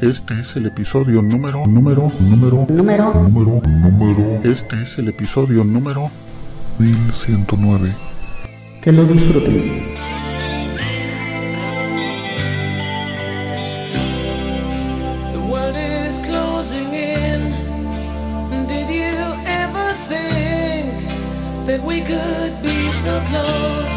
Este es el episodio número, número, número, Número número, número. Este es el episodio número 1109. que lo disfruten. The world is closing in. Did you ever think that we could be so close,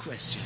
question.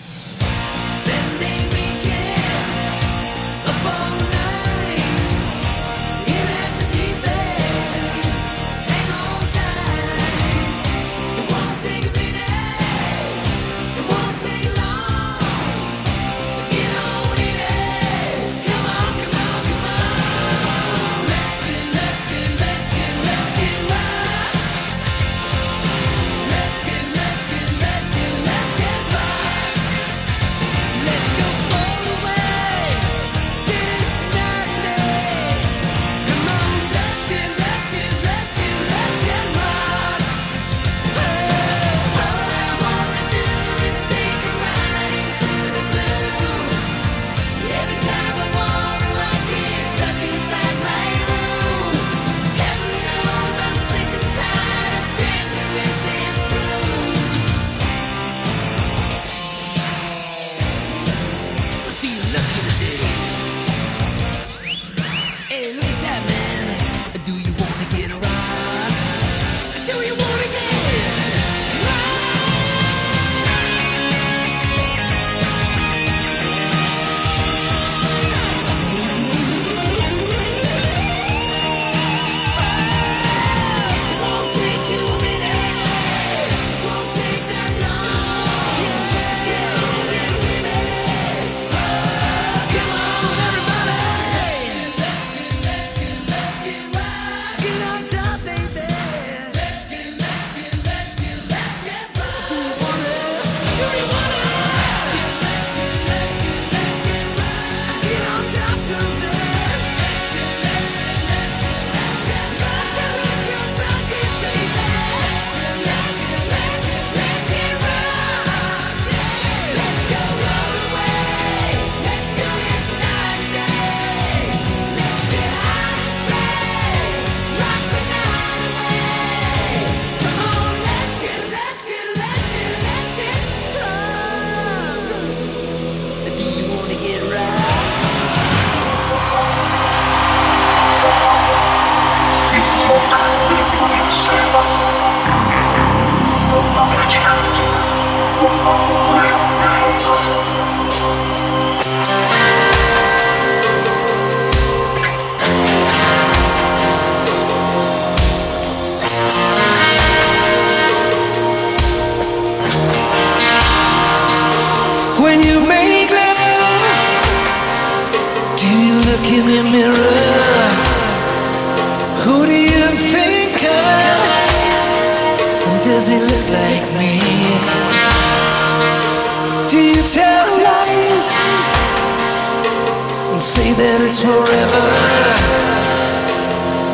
say that it's forever.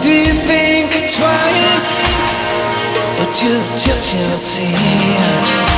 Do you think twice? Or just touching a sea?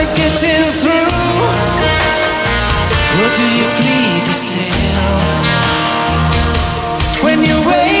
getting through? Or do you please yourself when you wake?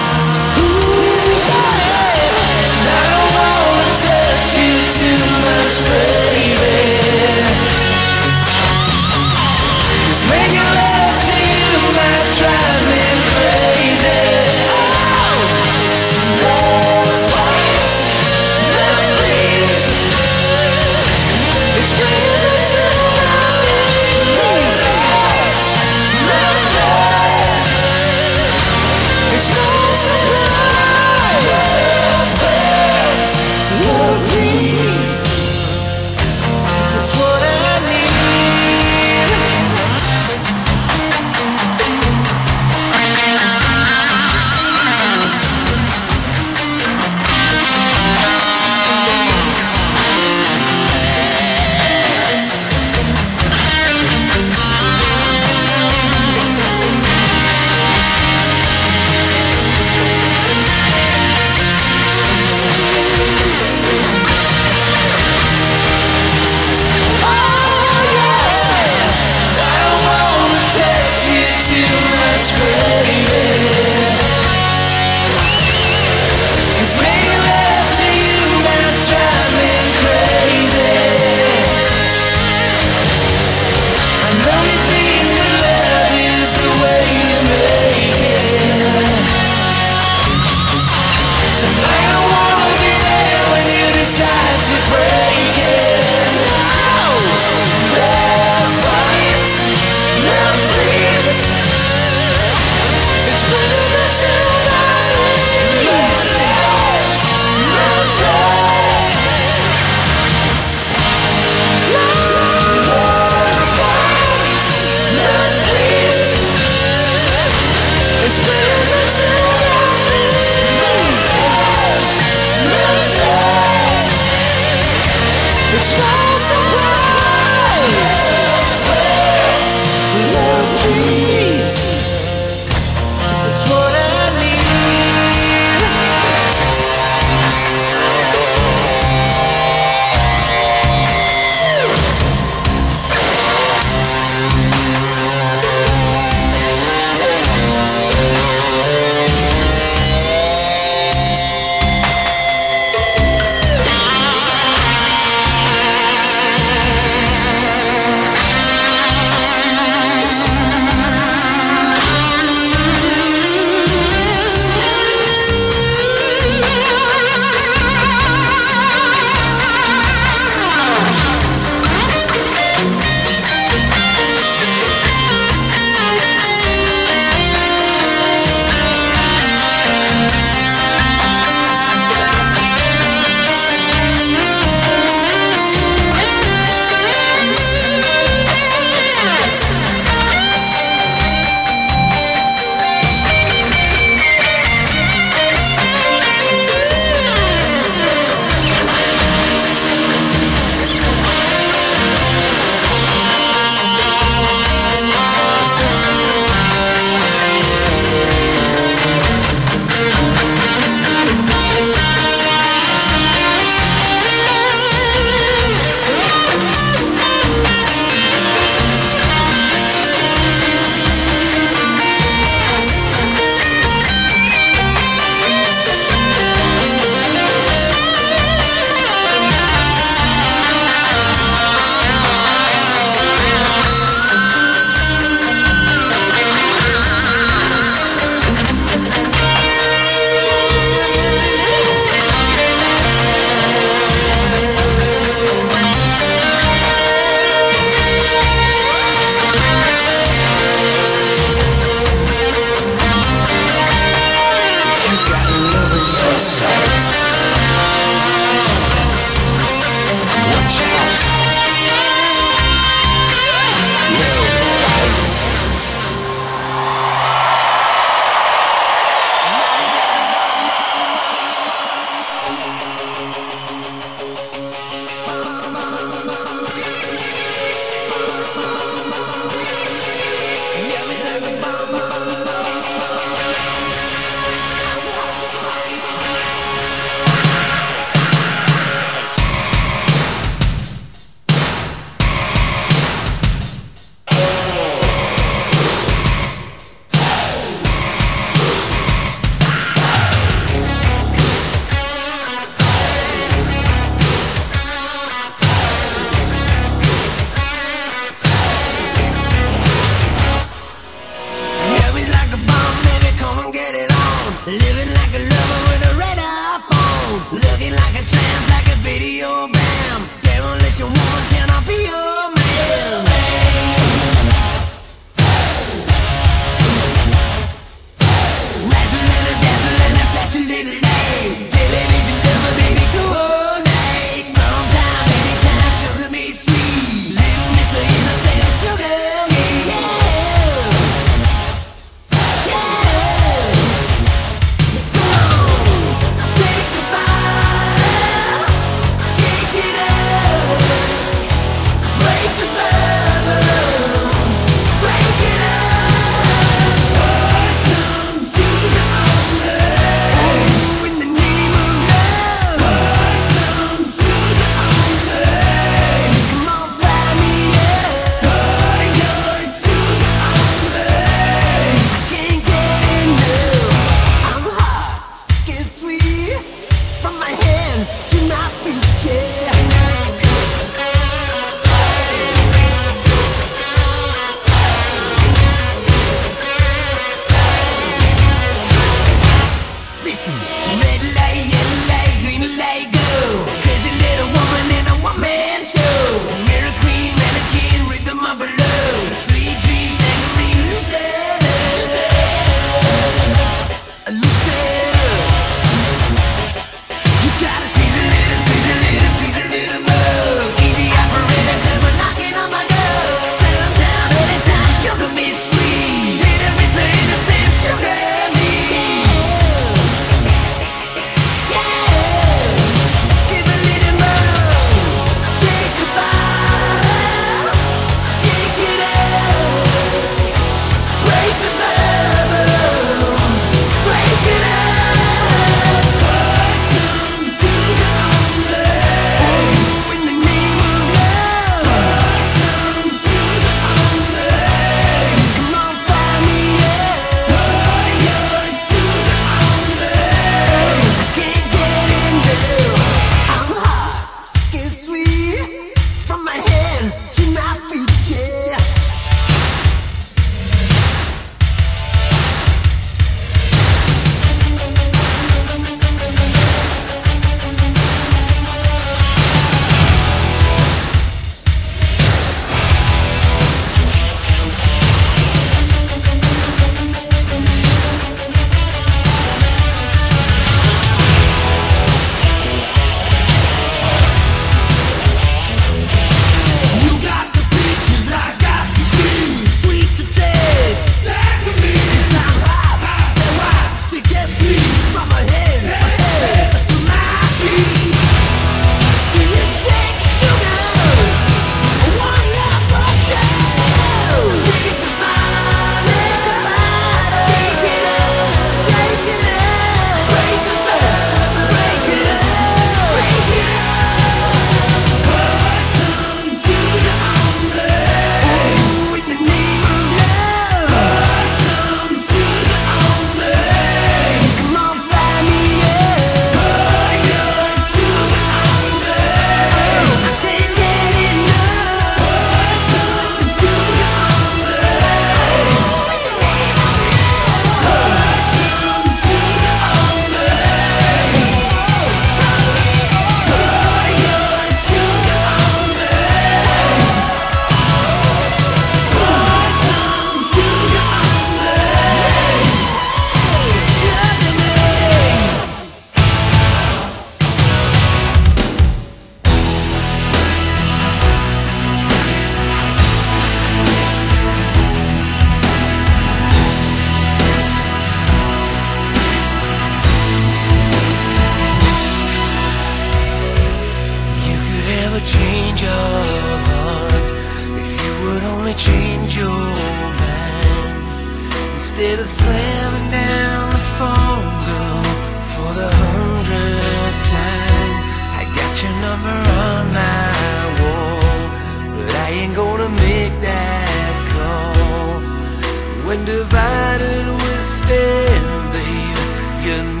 When divided we stand, baby, you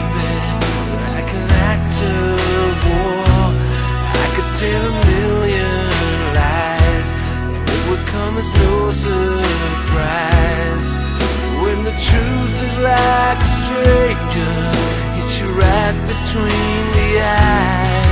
in a million lies. It would come as no surprise when the truth is like a stranger hits you right between the eyes.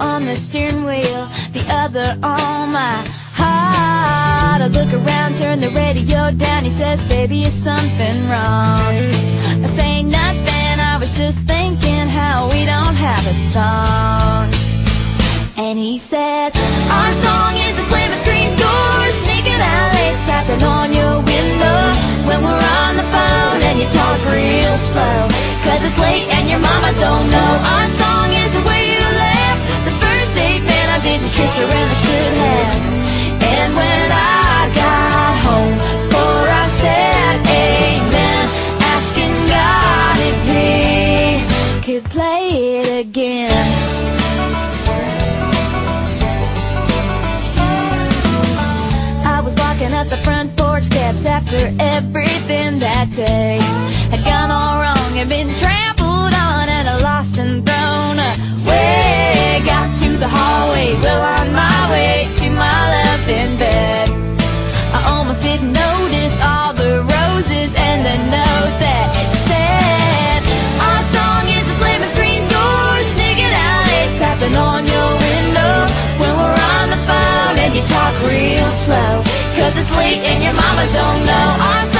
on the steering wheel, the other on my heart. I look around, turn the radio down. He says, baby, is something wrong? I say nothing, I was just thinking how we don't have a song. And he says, our song is a slam of screen doors, sneaking out late, tapping on your window. When we're on the phone and you talk real slow, cause it's late and your mama don't know. Our song is a way and your mama don't know.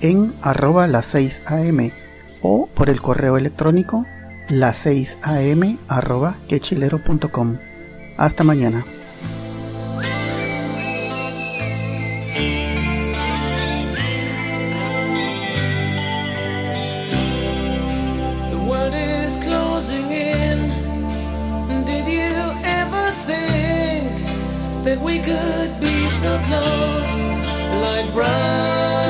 en arroba las 6 am o por el correo electrónico las 6 am arroba quechilero.com. Hasta mañana. That we could be so close, like?